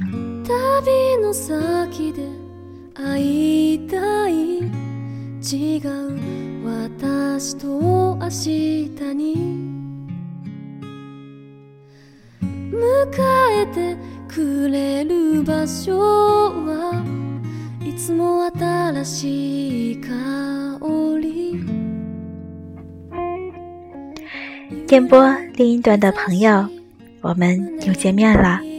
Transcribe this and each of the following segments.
旅の先で会いたい違う私と明日に迎えてくれる場所はいつも新しい香り电波另一端的朋友，我们又见面了。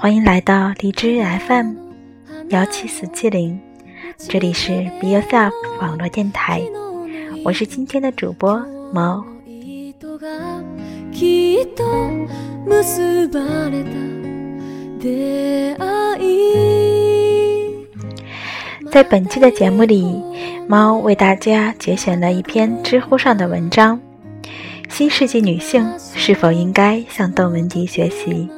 欢迎来到荔枝 FM 幺七四七零，这里是 Be Yourself 网络电台，我是今天的主播猫。在本期的节目里，猫为大家节选了一篇知乎上的文章：新世纪女性是否应该向邓文迪学习？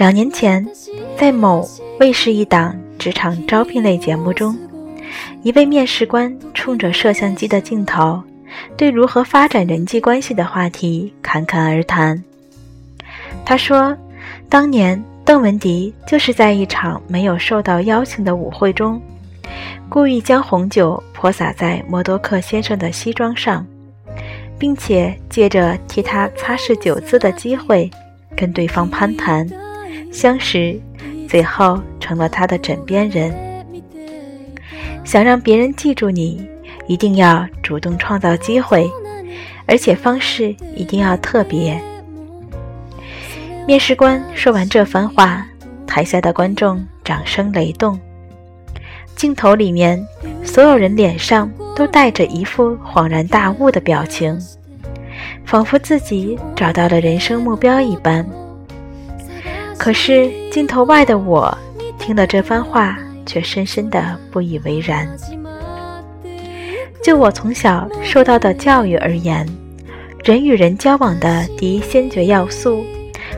两年前，在某卫视一档职场招聘类节目中，一位面试官冲着摄像机的镜头，对如何发展人际关系的话题侃侃而谈。他说：“当年邓文迪就是在一场没有受到邀请的舞会中，故意将红酒泼洒在默多克先生的西装上，并且借着替他擦拭酒渍的机会，跟对方攀谈。”相识，最后成了他的枕边人。想让别人记住你，一定要主动创造机会，而且方式一定要特别。面试官说完这番话，台下的观众掌声雷动。镜头里面，所有人脸上都带着一副恍然大悟的表情，仿佛自己找到了人生目标一般。可是镜头外的我，听了这番话，却深深的不以为然。就我从小受到的教育而言，人与人交往的第一先决要素，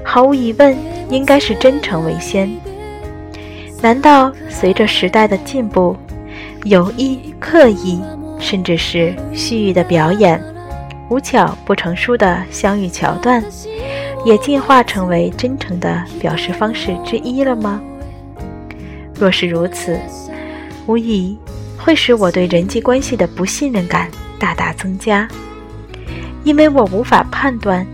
毫无疑问应该是真诚为先。难道随着时代的进步，有意、刻意，甚至是蓄意的表演，无巧不成书的相遇桥段？也进化成为真诚的表示方式之一了吗？若是如此，无疑会使我对人际关系的不信任感大大增加，因为我无法判断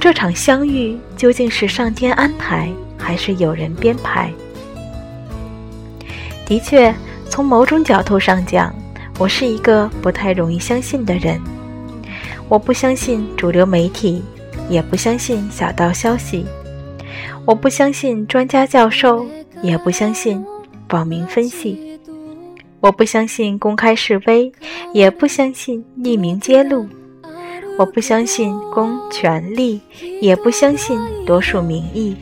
这场相遇究竟是上天安排还是有人编排。的确，从某种角度上讲，我是一个不太容易相信的人。我不相信主流媒体。也不相信小道消息，我不相信专家教授，也不相信网民分析，我不相信公开示威，也不相信匿名揭露，我不相信公权力，也不相信多数民意。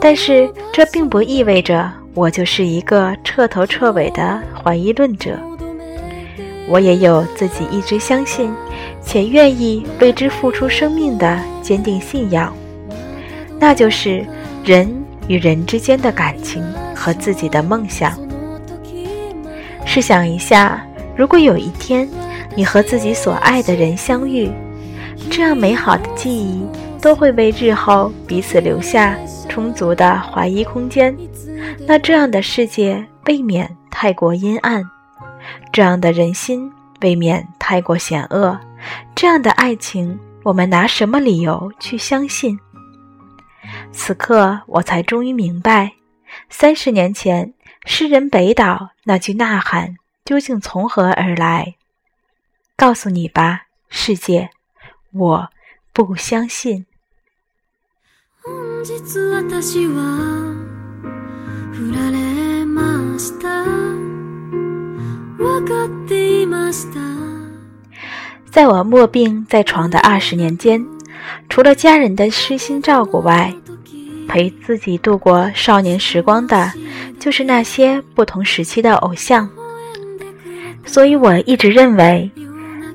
但是这并不意味着我就是一个彻头彻尾的怀疑论者，我也有自己一直相信。且愿意为之付出生命的坚定信仰，那就是人与人之间的感情和自己的梦想。试想一下，如果有一天你和自己所爱的人相遇，这样美好的记忆都会为日后彼此留下充足的怀疑空间，那这样的世界未免太过阴暗，这样的人心未免太过险恶。这样的爱情，我们拿什么理由去相信？此刻我才终于明白，三十年前诗人北岛那句呐喊究竟从何而来。告诉你吧，世界，我不相信。在我卧病在床的二十年间，除了家人的悉心照顾外，陪自己度过少年时光的，就是那些不同时期的偶像。所以我一直认为，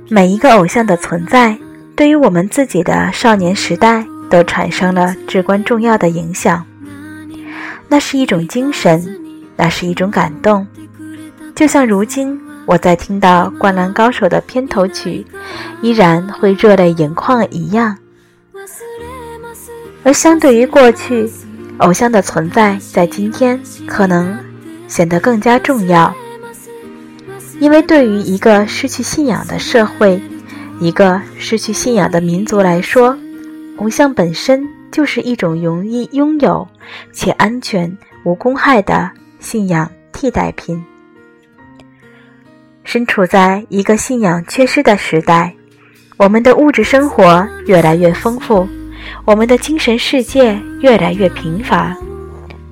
每一个偶像的存在，对于我们自己的少年时代都产生了至关重要的影响。那是一种精神，那是一种感动，就像如今。我在听到《灌篮高手》的片头曲，依然会热泪盈眶一样。而相对于过去，偶像的存在在今天可能显得更加重要，因为对于一个失去信仰的社会，一个失去信仰的民族来说，偶像本身就是一种容易拥有且安全无公害的信仰替代品。身处在一个信仰缺失的时代，我们的物质生活越来越丰富，我们的精神世界越来越贫乏，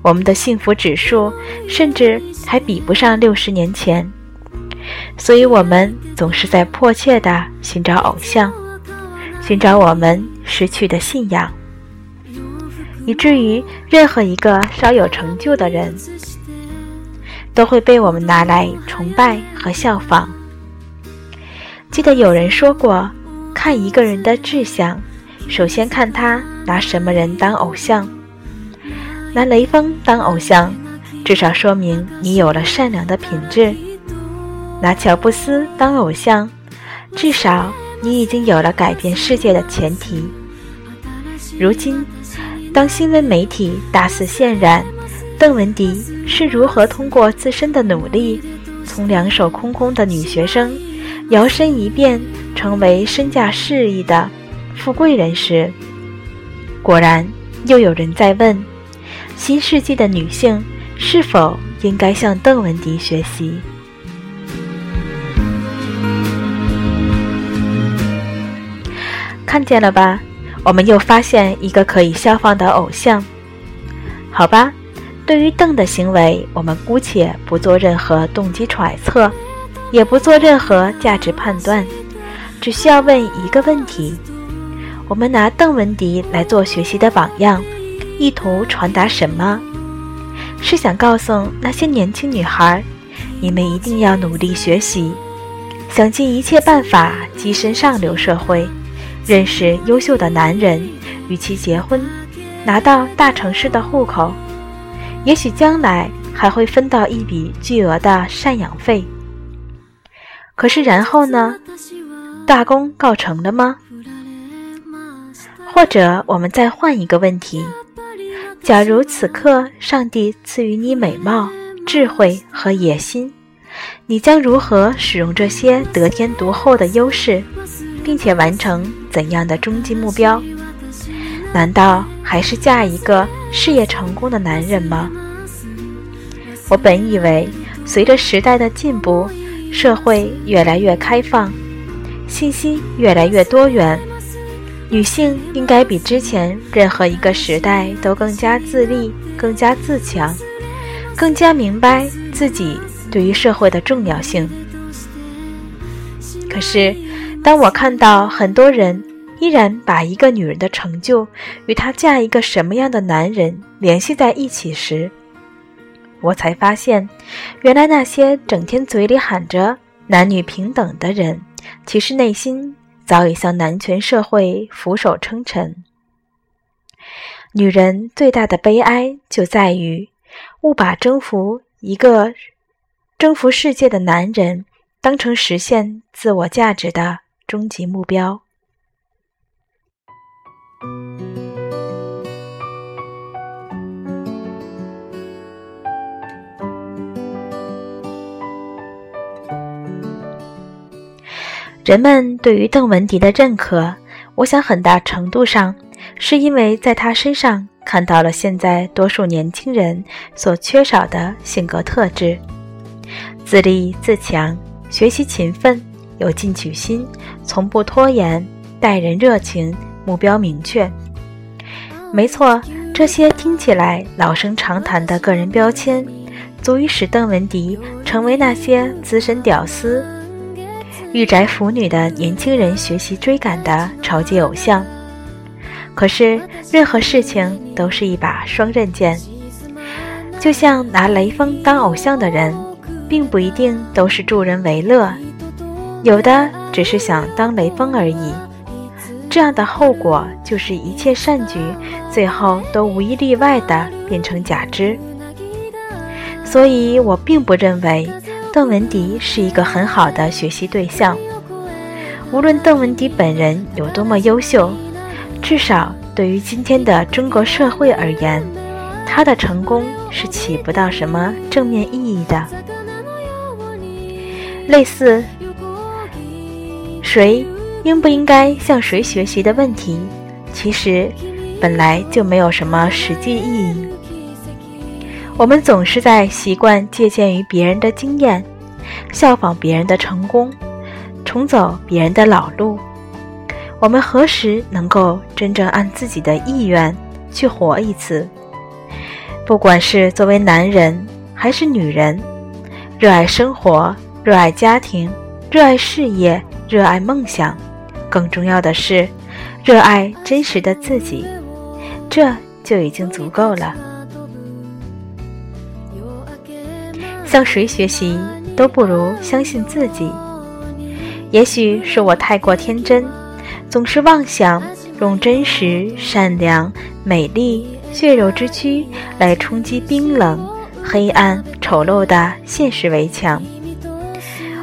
我们的幸福指数甚至还比不上六十年前。所以，我们总是在迫切地寻找偶像，寻找我们失去的信仰，以至于任何一个稍有成就的人。都会被我们拿来崇拜和效仿。记得有人说过，看一个人的志向，首先看他拿什么人当偶像。拿雷锋当偶像，至少说明你有了善良的品质；拿乔布斯当偶像，至少你已经有了改变世界的前提。如今，当新闻媒体大肆渲染，邓文迪是如何通过自身的努力，从两手空空的女学生，摇身一变成为身价四亿的富贵人士？果然，又有人在问：新世纪的女性是否应该向邓文迪学习？看见了吧？我们又发现一个可以效仿的偶像。好吧。对于邓的行为，我们姑且不做任何动机揣测，也不做任何价值判断，只需要问一个问题：我们拿邓文迪来做学习的榜样，意图传达什么？是想告诉那些年轻女孩，你们一定要努力学习，想尽一切办法跻身上流社会，认识优秀的男人，与其结婚，拿到大城市的户口。也许将来还会分到一笔巨额的赡养费。可是然后呢？大功告成了吗？或者我们再换一个问题：假如此刻上帝赐予你美貌、智慧和野心，你将如何使用这些得天独厚的优势，并且完成怎样的终极目标？难道还是嫁一个事业成功的男人吗？我本以为，随着时代的进步，社会越来越开放，信息越来越多元，女性应该比之前任何一个时代都更加自立、更加自强，更加明白自己对于社会的重要性。可是，当我看到很多人，依然把一个女人的成就与她嫁一个什么样的男人联系在一起时，我才发现，原来那些整天嘴里喊着男女平等的人，其实内心早已向男权社会俯首称臣。女人最大的悲哀就在于，误把征服一个征服世界的男人当成实现自我价值的终极目标。人们对于邓文迪的认可，我想很大程度上是因为在他身上看到了现在多数年轻人所缺少的性格特质：自立自强、学习勤奋、有进取心、从不拖延、待人热情、目标明确。没错，这些听起来老生常谈的个人标签，足以使邓文迪成为那些资深屌丝。御宅腐女的年轻人学习追赶的超级偶像，可是任何事情都是一把双刃剑。就像拿雷锋当偶像的人，并不一定都是助人为乐，有的只是想当雷锋而已。这样的后果就是一切善举最后都无一例外的变成假肢。所以我并不认为。邓文迪是一个很好的学习对象。无论邓文迪本人有多么优秀，至少对于今天的中国社会而言，他的成功是起不到什么正面意义的。类似谁应不应该向谁学习的问题，其实本来就没有什么实际意义。我们总是在习惯借鉴于别人的经验，效仿别人的成功，重走别人的老路。我们何时能够真正按自己的意愿去活一次？不管是作为男人还是女人，热爱生活、热爱家庭、热爱事业、热爱梦想，更重要的是热爱真实的自己，这就已经足够了。向谁学习都不如相信自己。也许是我太过天真，总是妄想用真实、善良、美丽、血肉之躯来冲击冰冷、黑暗、丑陋的现实围墙。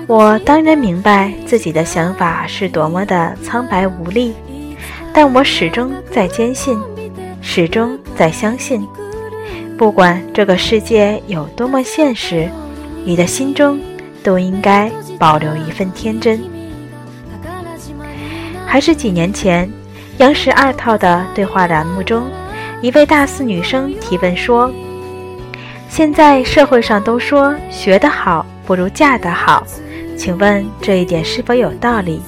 我当然明白自己的想法是多么的苍白无力，但我始终在坚信，始终在相信。不管这个世界有多么现实，你的心中都应该保留一份天真。还是几年前，央视二套的对话栏目中，一位大四女生提问说：“现在社会上都说学得好不如嫁得好，请问这一点是否有道理？”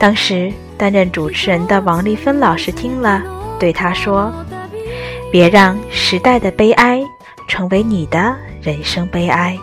当时担任主持人的王丽芬老师听了，对他说。别让时代的悲哀成为你的人生悲哀。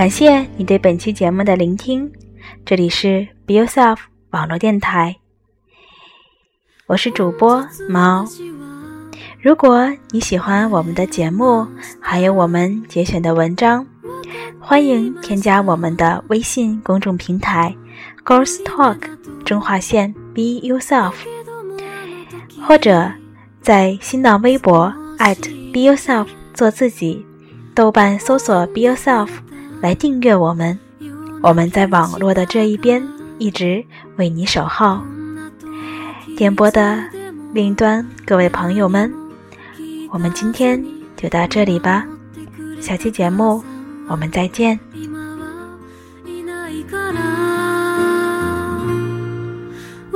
感谢你对本期节目的聆听，这里是 Be Yourself 网络电台，我是主播猫。如果你喜欢我们的节目，还有我们节选的文章，欢迎添加我们的微信公众平台 Girls Talk 中划线 Be Yourself，或者在新浪微博 @Be Yourself 做自己，豆瓣搜索 Be Yourself。来订阅我们，我们在网络的这一边一直为你守候。电波的另一端，各位朋友们，我们今天就到这里吧，下期节目我们再见。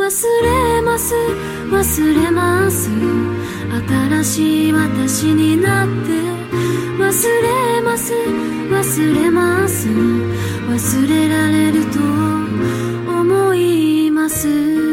忘れます忘れます 新しい私になって忘れます忘れます忘れられると思います。